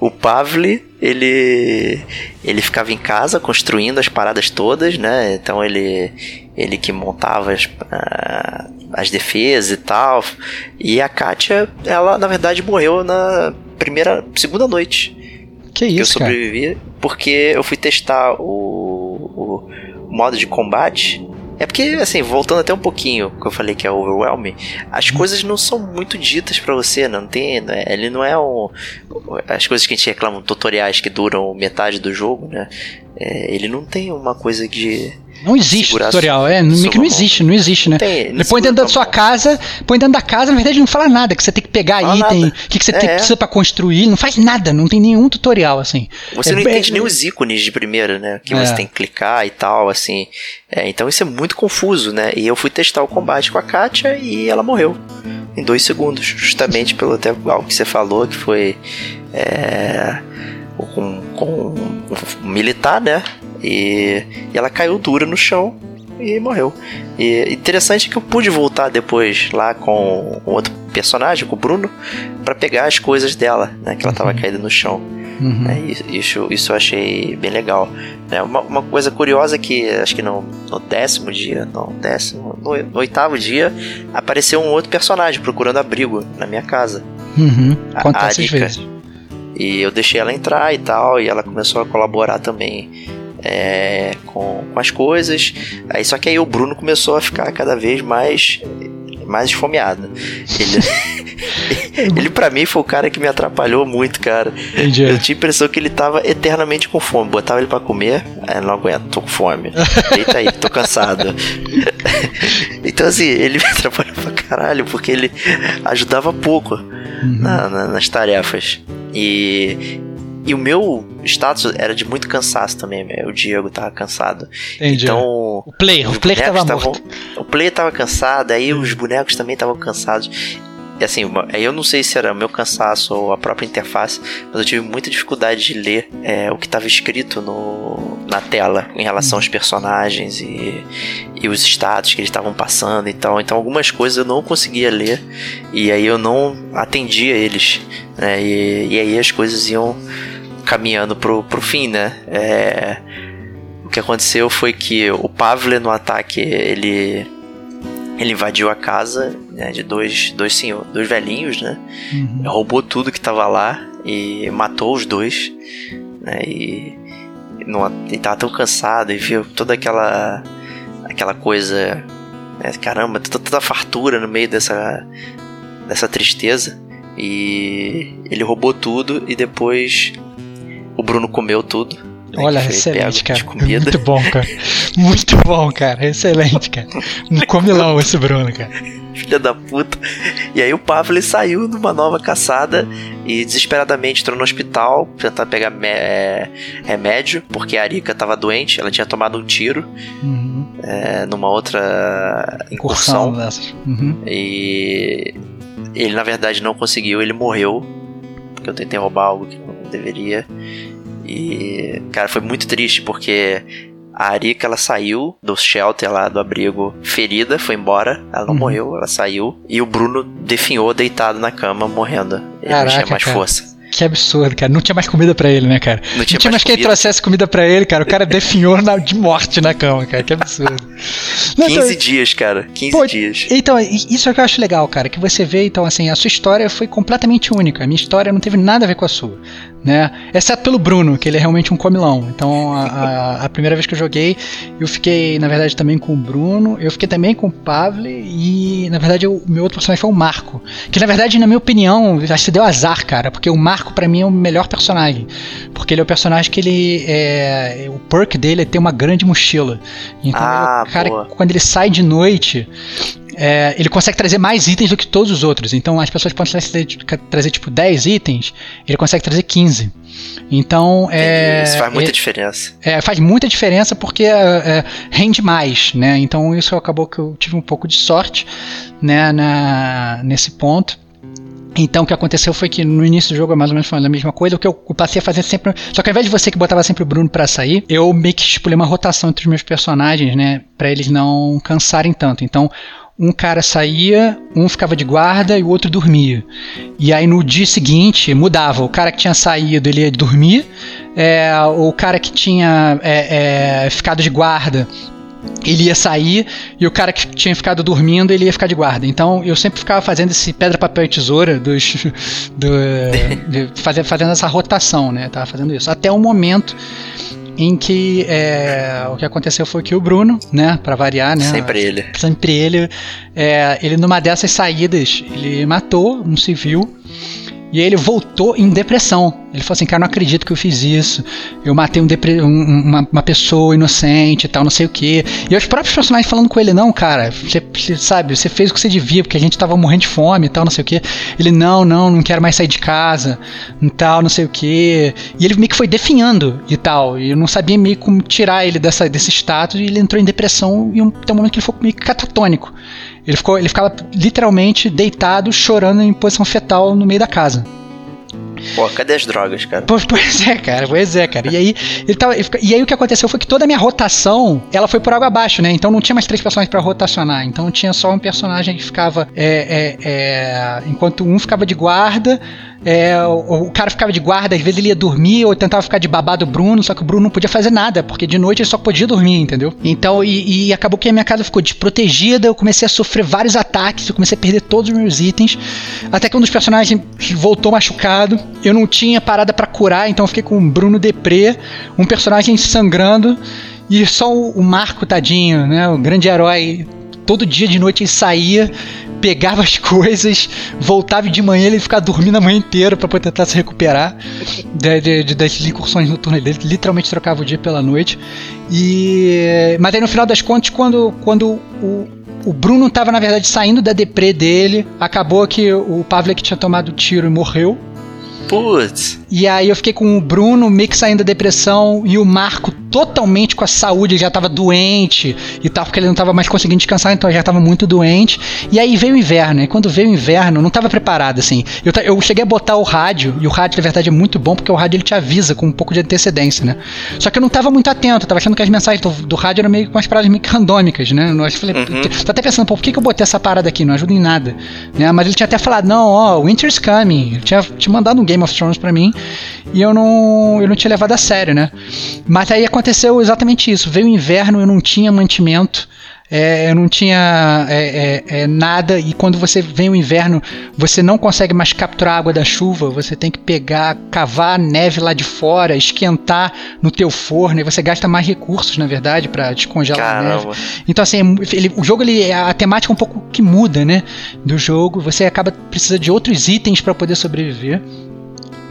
o Pavli, ele ele ficava em casa construindo as paradas todas, né? Então ele ele que montava as, uh, as defesas e tal. E a Katia, ela na verdade morreu na primeira, segunda noite. Que isso, que eu sobrevivi cara? porque eu fui testar o o, modo de combate. É porque, assim, voltando até um pouquinho, que eu falei que é overwhelming, as uhum. coisas não são muito ditas para você, não tem, né? ele não é um... As coisas que a gente reclama, tutoriais que duram metade do jogo, né? É, ele não tem uma coisa de não existe tutorial, é, meio que não existe, não existe, né? Tem, ele põe dentro da sua casa, põe dentro da casa, na verdade não fala nada, que você tem que pegar fala item, o que, que você é, tem, precisa pra construir, não faz nada, não tem nenhum tutorial, assim. Você é, não entende nem os ícones de primeira, né? Que é. você tem que clicar e tal, assim. É, então isso é muito confuso, né? E eu fui testar o combate com a Katia e ela morreu em dois segundos, justamente pelo até algo que você falou, que foi. É, com, com um militar, né? E, e ela caiu dura no chão e morreu. E interessante que eu pude voltar depois lá com outro personagem, com o Bruno, para pegar as coisas dela, né? Que ela tava uhum. caída no chão. Uhum. É, isso, isso eu achei bem legal. É, uma, uma coisa curiosa que acho que no, no décimo dia, não, décimo, no, no, oitavo dia, apareceu um outro personagem procurando abrigo na minha casa. Uhum. Quantas vezes? E eu deixei ela entrar e tal, e ela começou a colaborar também é, com, com as coisas. Aí só que aí o Bruno começou a ficar cada vez mais mais esfomeado. Ele, [LAUGHS] ele para mim foi o cara que me atrapalhou muito, cara. Entendi. Eu tinha a impressão que ele tava eternamente com fome. Botava ele para comer, aí não aguento, tô com fome. Deita aí, tô cansado. [LAUGHS] então assim, ele me atrapalhou pra caralho, porque ele ajudava pouco uhum. na, na, nas tarefas. E, e o meu status era de muito cansaço também, o Diego tava cansado. Entendi. Então. O player, o player tava tavam, morto. O player tava cansado, aí os bonecos também estavam cansados. E assim, eu não sei se era o meu cansaço ou a própria interface, mas eu tive muita dificuldade de ler é, o que estava escrito no, na tela em relação aos personagens e, e os status que eles estavam passando e tal. Então, algumas coisas eu não conseguia ler e aí eu não atendia eles. Né? E, e aí as coisas iam caminhando pro, pro fim, né? É, o que aconteceu foi que o Pavle no ataque ele ele invadiu a casa né, de dois, dois, senhor, dois velhinhos, né? Uhum. Roubou tudo que tava lá e matou os dois. Né, e não, ele tava tão cansado e viu toda aquela aquela coisa. Né, caramba, toda, toda a fartura no meio dessa, dessa tristeza. E ele roubou tudo e depois o Bruno comeu tudo. Olha, excelente, cara. Muito bom, cara. Muito bom, cara. Excelente, cara. Um comilão esse Bruno, cara. Filha da puta. E aí o Pavle saiu numa nova caçada e desesperadamente entrou no hospital tentar pegar é, remédio, porque a Arika estava doente, ela tinha tomado um tiro uhum. é, numa outra incursão. Uhum. E ele na verdade não conseguiu, ele morreu. Porque eu tentei roubar algo que não deveria. E, cara, foi muito triste porque a Arika ela saiu do shelter lá do abrigo ferida, foi embora. Ela não uhum. morreu, ela saiu. E o Bruno definhou deitado na cama, morrendo. Ele Caraca, não tinha mais cara. força. Que absurdo, cara. Não tinha mais comida para ele, né, cara? Não tinha, não tinha mais, mais quem trouxesse comida para ele, cara. O cara definhou na, de morte na cama, cara. Que absurdo. [LAUGHS] Não, 15 então, dias, cara. 15 pô, dias. Então, isso é o que eu acho legal, cara. Que você vê, então, assim, a sua história foi completamente única. A minha história não teve nada a ver com a sua. Né? Exceto pelo Bruno, que ele é realmente um comilão. Então, a, a, a, primeira vez que eu joguei, eu fiquei, na verdade, também com o Bruno, eu fiquei também com o Pavle e, na verdade, o meu outro personagem foi o Marco. Que, na verdade, na minha opinião, acho que deu azar, cara, porque o Marco, para mim, é o melhor personagem. Porque ele é o personagem que ele. É, o perk dele é ter uma grande mochila. Então, ah, é o cara, boa. quando ele sai de noite, é, ele consegue trazer mais itens do que todos os outros. Então as pessoas podem trazer, trazer tipo 10 itens, ele consegue trazer 15. Então é. Isso faz muita é, diferença. É, faz muita diferença porque é, é, rende mais, né? Então isso acabou que eu tive um pouco de sorte né, na, nesse ponto. Então o que aconteceu foi que no início do jogo, mais ou menos falando a mesma coisa, o que eu passei a fazer sempre. Só que ao invés de você que botava sempre o Bruno para sair, eu meio que estipulei uma rotação entre os meus personagens, né? Pra eles não cansarem tanto. Então um cara saía, um ficava de guarda e o outro dormia. E aí no dia seguinte mudava. O cara que tinha saído ele ia dormir, é, o cara que tinha é, é, ficado de guarda ele ia sair e o cara que tinha ficado dormindo ele ia ficar de guarda. Então eu sempre ficava fazendo esse pedra, papel e tesoura dos, do, de, fazendo essa rotação, né? Tava fazendo isso. Até o momento em que é, o que aconteceu foi que o Bruno, né, para variar, né, sempre ele, sempre ele, é, ele numa dessas saídas ele matou um civil e ele voltou em depressão. Ele falou assim, cara, não acredito que eu fiz isso. Eu matei um um, uma, uma, pessoa inocente e tal, não sei o que. E os próprios personagens falando com ele, não, cara, você, você, sabe, você fez o que você devia, porque a gente tava morrendo de fome e tal, não sei o que. Ele, não, não, não quero mais sair de casa e tal, não sei o que. E ele meio que foi definhando e tal. E eu não sabia meio como tirar ele dessa, desse status e ele entrou em depressão e um, tem um momento que ele ficou meio catatônico. Ele, ficou, ele ficava literalmente deitado, chorando em posição fetal no meio da casa. Pô, cadê as drogas, cara? [LAUGHS] Pois, é, cara, pois é, cara. E aí, ele tava, e aí o que aconteceu foi que toda a minha rotação, ela foi por água abaixo, né? Então não tinha mais três personagens para rotacionar. Então tinha só um personagem que ficava. É, é, é, enquanto um ficava de guarda, é, o, o, cara ficava de guarda, às vezes ele ia dormir ou tentava ficar de babado Bruno, só que o Bruno não podia fazer nada, porque de noite ele só podia dormir, entendeu? Então, e, e, acabou que a minha casa ficou desprotegida, eu comecei a sofrer vários ataques, eu comecei a perder todos os meus itens, até que um dos personagens voltou machucado, eu não tinha parada para curar, então eu fiquei com o Bruno Deprê, um personagem sangrando, e só o, o Marco, tadinho, né, o grande herói, todo dia de noite ele saía pegava as coisas, voltava de manhã ele ficava dormindo a manhã inteira para poder tentar se recuperar de, de, de, das incursões noturnas dele, literalmente trocava o dia pela noite. E mas aí no final das contas, quando, quando o, o Bruno estava na verdade saindo da deprê dele, acabou que o Pavlek tinha tomado tiro e morreu. Putz. E aí eu fiquei com o Bruno meio que saindo da depressão e o Marco totalmente com a saúde, ele já tava doente e tal, porque ele não tava mais conseguindo descansar, então já tava muito doente. E aí veio o inverno, e quando veio o inverno, eu não tava preparado assim. Eu, eu cheguei a botar o rádio, e o rádio na verdade é muito bom, porque o rádio ele te avisa com um pouco de antecedência, né? Só que eu não tava muito atento, eu tava achando que as mensagens do, do rádio eram meio com as paradas meio que randômicas, né? Eu falei, uhum. tô até pensando, pô, por que, que eu botei essa parada aqui? Não ajuda em nada. Né? Mas ele tinha até falado, não, ó, Winter's Coming. Ele tinha, tinha mandado um Game of Thrones pra mim e eu não, eu não tinha levado a sério, né? Mas aí aconteceu exatamente isso. Veio o inverno, eu não tinha mantimento. É, eu não tinha é, é, é, nada, e quando você vem o inverno, você não consegue mais capturar a água da chuva, você tem que pegar, cavar neve lá de fora, esquentar no teu forno, e você gasta mais recursos, na verdade, para descongelar Caramba. a neve. Então, assim, ele, o jogo, ele, a temática é um pouco que muda, né, do jogo, você acaba precisando de outros itens para poder sobreviver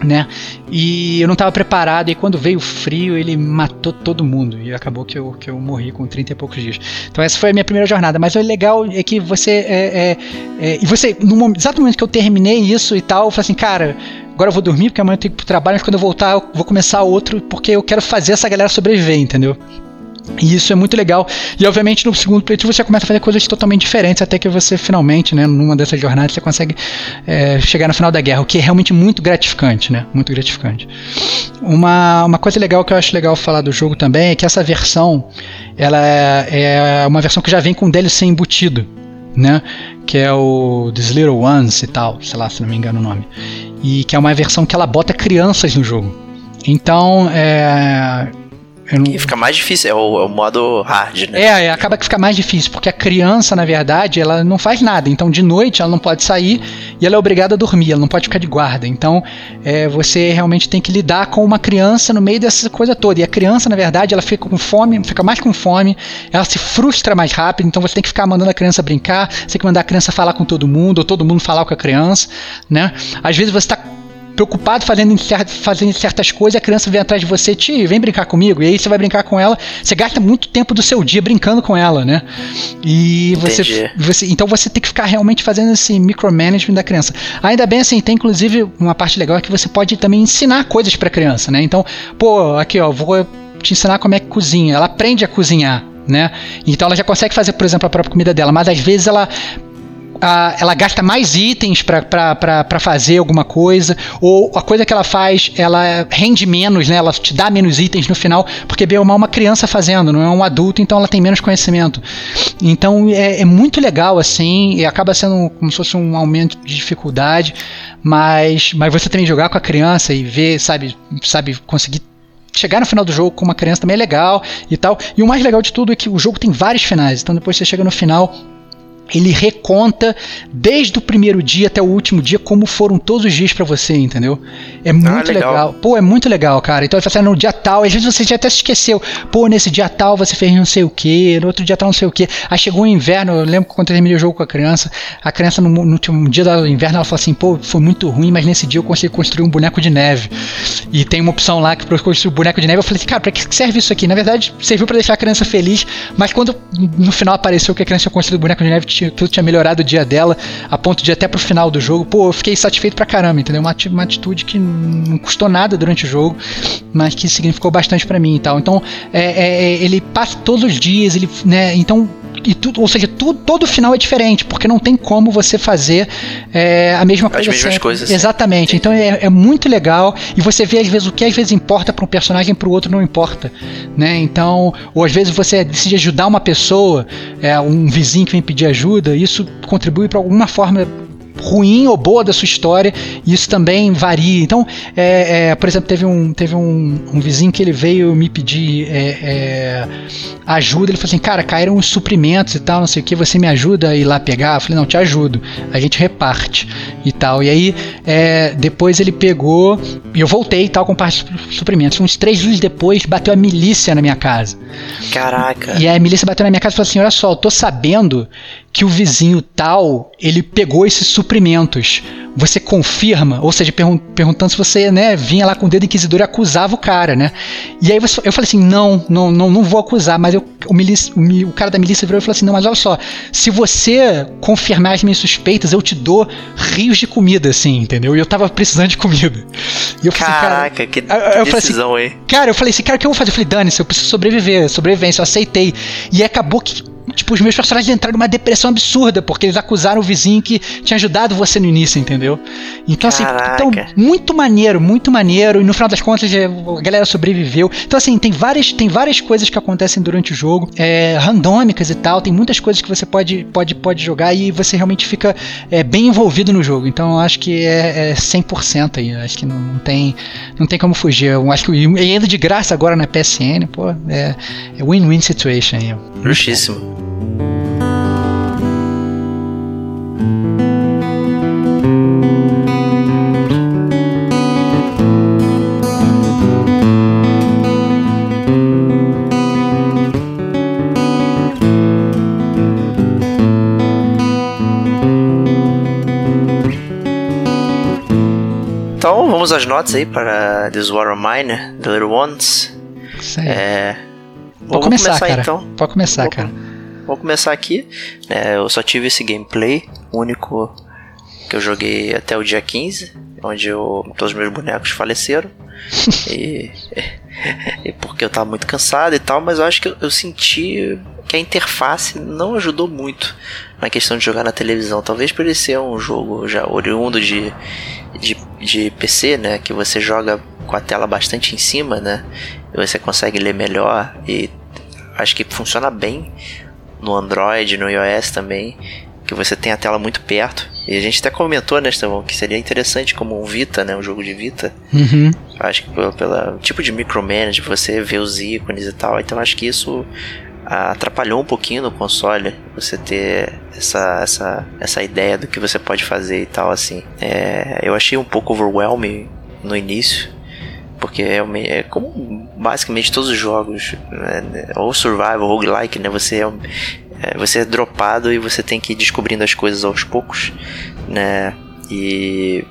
né? E eu não estava preparado, e quando veio o frio, ele matou todo mundo. E acabou que eu, que eu morri com 30 e poucos dias. Então essa foi a minha primeira jornada. Mas o legal é que você. É, é, é, e você, no momento, exato momento que eu terminei isso e tal, eu falei assim, cara. Agora eu vou dormir porque amanhã eu tenho que ir pro trabalho, mas quando eu voltar eu vou começar outro porque eu quero fazer essa galera sobreviver, entendeu? E isso é muito legal. E obviamente no segundo playthrough você começa a fazer coisas totalmente diferentes, até que você finalmente, né, numa dessas jornadas, você consegue é, chegar no final da guerra, o que é realmente muito gratificante, né? Muito gratificante. Uma, uma coisa legal que eu acho legal falar do jogo também é que essa versão, ela é, é uma versão que já vem com DLC embutido, né? Que é o This Little Ones e tal, sei lá se não me engano o nome. E que é uma versão que ela bota crianças no jogo. Então, é, Não... E fica mais difícil, é o, é o, modo hard, né? É, acaba que fica mais difícil, porque a criança, na verdade, ela não faz nada. Então, de noite, ela não pode sair e ela é obrigada a dormir, ela não pode ficar de guarda. Então, é, você realmente tem que lidar com uma criança no meio dessa coisa toda. E a criança, na verdade, ela fica com fome, fica mais com fome, ela se frustra mais rápido, então você tem que ficar mandando a criança brincar, você tem que mandar a criança falar com todo mundo, ou todo mundo falar com a criança, né? Às vezes você está preocupado fazendo, fazendo certas coisas, a criança vem atrás de você, tio, vem brincar comigo. E aí você vai brincar com ela, você gasta muito tempo do seu dia brincando com ela, né? E você, você então você tem que ficar realmente fazendo esse micromanagement da criança. Ainda bem assim, tem inclusive uma parte legal é que você pode também ensinar coisas para criança, né? Então, pô, aqui ó, vou te ensinar como é que cozinha. Ela aprende a cozinhar, né? Então ela já consegue fazer, por exemplo, a própria comida dela, mas às vezes ela a, ela gasta mais itens para fazer alguma coisa, ou a coisa que ela faz, ela rende menos, né? Ela te dá menos itens no final, porque bem mal uma criança fazendo, não é um adulto, então ela tem menos conhecimento. Então é, é muito legal assim, e acaba sendo como se fosse um aumento de dificuldade, mas, mas você também jogar com a criança e ver, sabe, sabe, conseguir chegar no final do jogo com uma criança também é legal e tal. E o mais legal de tudo é que o jogo tem vários finais. Então depois você chega no final, ele reconta desde o primeiro dia até o último dia como foram todos os dias para você, entendeu? É ah, muito ah, legal. legal. Pô, é muito legal, cara. Então ele fala assim, no dia tal, às vezes você já até se esqueceu. Pô, nesse dia tal você fez não sei o que, no outro dia tal não sei o que. Aí chegou o inverno, eu lembro quando eu terminei o jogo com a criança, a criança no, no último dia do inverno ela falou assim, pô, foi muito ruim, mas nesse dia eu consegui construir um boneco de neve. E tem uma opção lá que para construir um boneco de neve, eu falei assim, cara, pra que serve isso aqui? Na verdade, serviu para deixar a criança feliz, mas quando no final apareceu que a criança tinha construído o boneco de neve, aquilo tinha melhorado o dia dela, a ponto de até pro final do jogo, pô, eu fiquei satisfeito pra caramba, entendeu? Uma, uma atitude que não custou nada durante o jogo, mas que significou bastante para mim e tal. Então, é, é, é, ele passa todos os dias, ele, né, então e tudo, ou seja, tudo, todo final é diferente, porque não tem como você fazer é, a mesma coisa. As mesmas sempre. coisas. Exatamente. Então é, é, muito legal e você vê às vezes o que às vezes importa para um personagem para o outro não importa, né? Então, ou às vezes você decide ajudar uma pessoa, é, um vizinho que vem pedir ajuda, isso contribui para alguma forma ruim ou boa da sua história, e isso também varia. Então, é, é, por exemplo, teve, um, teve um, um, vizinho que ele veio me pedir é, é ajuda, ele falou assim, cara, caíram os suprimentos e tal, não sei o que, você me ajuda a ir lá pegar? Eu falei, não, te ajudo, a gente reparte e tal. E aí, é, depois ele pegou, e eu voltei e tal com parte dos suprimentos. Uns três dias depois, bateu a milícia na minha casa. Caraca. E aí a milícia bateu na minha casa e falou assim, olha só, eu tô sabendo que o vizinho tal, ele pegou esses suprimentos. Você confirma? Ou seja, pergun perguntando se você, né, vinha lá com o dedo inquisidor e acusava o cara, né? E aí você, eu falei assim, não, não, não, não vou acusar, mas eu, o, milícia, o, o, cara da milícia virou e falou assim, não, mas olha só, se você confirmar as minhas suspeitas, eu te dou rios de comida, assim, entendeu? E eu tava precisando de comida. E eu falei Caraca, assim, cara, que eu, eu decisão, assim, hein? Cara, eu falei assim, cara, o que eu vou fazer? Eu falei, dane-se, eu preciso sobreviver, sobrevivência, eu aceitei. E acabou que tipo, os meus personagens entraram numa depressão absurda, porque eles acusaram o vizinho que tinha ajudado você no início, entendeu? Então, assim, então, muito maneiro, muito maneiro, e no final das contas a galera sobreviveu. Então, assim, tem várias, tem várias coisas que acontecem durante o jogo, é, randômicas e tal, tem muitas coisas que você pode, pode, pode jogar e você realmente fica é, bem envolvido no jogo. Então, eu acho que é, é 100% aí, acho que não, não, tem, não tem como fugir. Eu acho que e ainda de graça agora na PSN, pô, é, é win-win situation aí. Justíssimo. Então vamos às notas aí para This War of Mine, The Little Ones. É, Pode começar, começar, cara. então. Pode começar, vou, cara. Vou começar aqui. É, eu só tive esse gameplay único que eu joguei até o dia 15, onde eu, todos os meus bonecos faleceram. [LAUGHS] e, [LAUGHS] e, porque eu tava muito cansado e tal, mas eu acho que eu, eu senti que a interface não ajudou muito na questão de jogar na televisão. Talvez por ele ser um jogo já oriundo de, de, de PC, né? Que você joga com a tela bastante em cima, né? E você consegue ler melhor e acho que funciona bem no Android, no iOS também. que você tem a tela muito perto. E a gente até comentou, né, Estevão, que seria interessante como um Vita, né, um jogo de Vita. Uhum. Acho que pelo, pelo tipo de micromanage, você vê os ícones e tal. Então acho que isso atrapalhou um pouquinho no console você ter essa, essa, essa ideia do que você pode fazer e tal assim é, eu achei um pouco overwhelming no início porque é, é como basicamente todos os jogos né, ou survival roguelike né você é, é, você é dropado e você tem que ir descobrindo as coisas aos poucos né e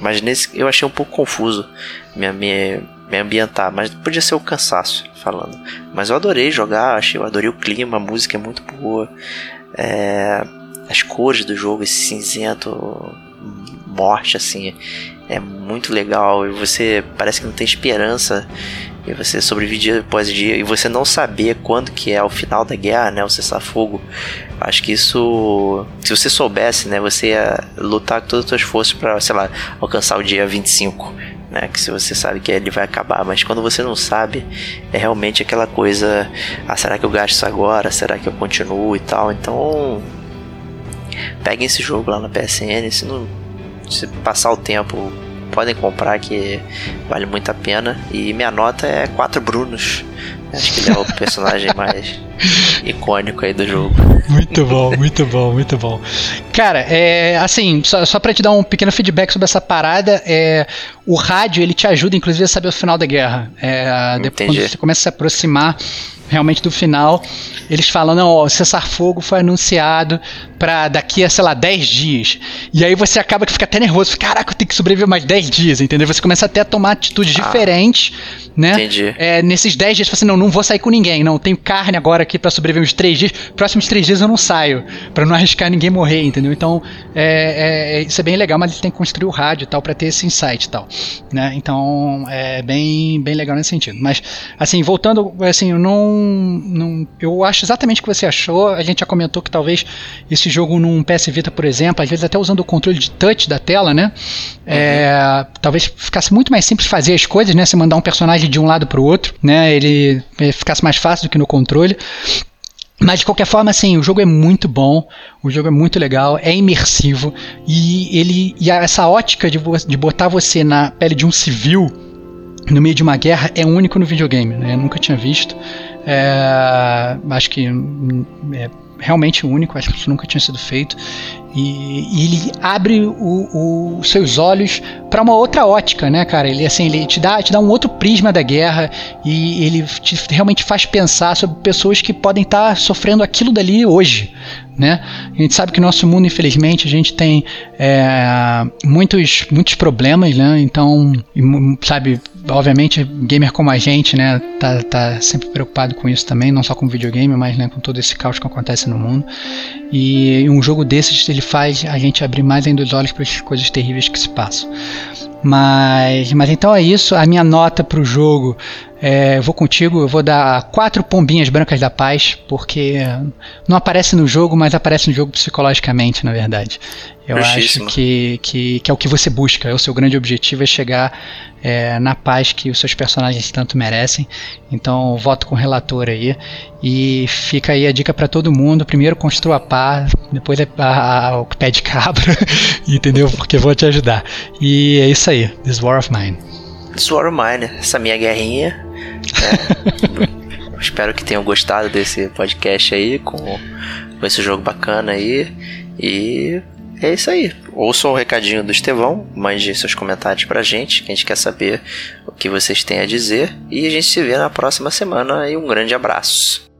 mas nesse eu achei um pouco confuso me, me, me ambientar mas podia ser o cansaço falando. Mas eu adorei jogar, achei, eu adorei o clima, a música é muito boa. É, as cores do jogo, esse cinzento, morte, assim, é muito legal. E você parece que não tem esperança. E você sobrevive dia após dia. E você não saber quando que é o final da guerra, né? O cessar-fogo. Acho que isso. Se você soubesse, né? Você ia lutar com todas as suas forças para, sei lá, alcançar o dia 25 né? Que se você sabe que ele vai acabar, mas quando você não sabe, é realmente aquela coisa, ah, será que eu gasto isso agora? Será que eu continuo e tal? Então, peguem esse jogo lá na PSN, se não se passar o tempo, podem comprar que vale muito a pena. E minha nota é 4 Brunos. Acho que ele é o [LAUGHS] personagem mais icônico aí do jogo. Muito bom, muito bom, muito bom. Cara, é, assim, só, só pra te dar um pequeno feedback sobre essa parada, é, o rádio ele te ajuda, inclusive, a saber o final da guerra. É, depois, quando você começa a se aproximar realmente do final, eles falando, ó, o cessar-fogo foi anunciado para daqui a, sei lá, 10 dias. E aí você acaba que fica até nervoso, caraca, eu tenho que sobreviver mais 10 dias, entendeu? Você começa até a tomar atitudes ah, diferentes, né? Entendi. É, nesses 10 dias, você fala assim, não, não vou sair com ninguém, não, tenho carne agora aqui para sobreviver uns 3 dias, próximos 3 dias eu não saio, para não [LAUGHS] arriscar ninguém morrer, entendeu? Então, é, é, isso é bem legal, mas ele tem que construir o rádio e tal, para ter esse insight e tal, né? Então, é bem, bem legal nesse sentido. Mas, assim, voltando, assim, eu não não, eu acho exatamente o que você achou. A gente já comentou que talvez esse jogo num PS Vita, por exemplo, às vezes até usando o controle de touch da tela, né? É, talvez ficasse muito mais simples fazer as coisas, né? Se mandar um personagem de um lado para o outro, né? Ele, ele ficasse mais fácil do que no controle. Mas de qualquer forma, assim, o jogo é muito bom, o jogo é muito legal, é imersivo e ele e essa ótica de, de botar você na pele de um civil no meio de uma guerra é único no videogame, né? Eu nunca tinha visto. É, acho que é realmente único, acho que isso nunca tinha sido feito. E, e ele abre os seus olhos para uma outra ótica, né, cara? Ele assim, ele te dá, te dá um outro prisma da guerra e ele te, realmente faz pensar sobre pessoas que podem estar tá sofrendo aquilo dali hoje, né? A gente sabe que no nosso mundo, infelizmente, a gente tem é, muitos, muitos problemas, né? Então, sabe, obviamente, gamer como a gente, né, tá, tá sempre preocupado com isso também, não só com videogame, mas né, com todo esse caos que acontece no mundo. E um jogo desses ele faz a gente abrir mais ainda os olhos para as coisas terríveis que se passam. Mas, mas então é isso. A minha nota para o jogo é, vou contigo, eu vou dar quatro pombinhas brancas da paz, porque não aparece no jogo, mas aparece no jogo psicologicamente, na verdade. Eu acho que, que, que, é o que você busca, é o seu grande objetivo é chegar é, na paz que os seus personagens tanto merecem. Então, voto com o relator aí. E fica aí a dica para todo mundo: primeiro construa a paz, depois é a, a, o pé de cabra, [LAUGHS] entendeu? Porque vou te ajudar. E é isso aí, This War of Mine. This War of Mine, essa minha guerrinha é, [LAUGHS] espero que tenham gostado desse podcast aí, com, com esse jogo bacana aí. E é isso aí. Ouçam o recadinho do Estevão, mande seus comentários pra gente, que a gente quer saber o que vocês têm a dizer. E a gente se vê na próxima semana e um grande abraço.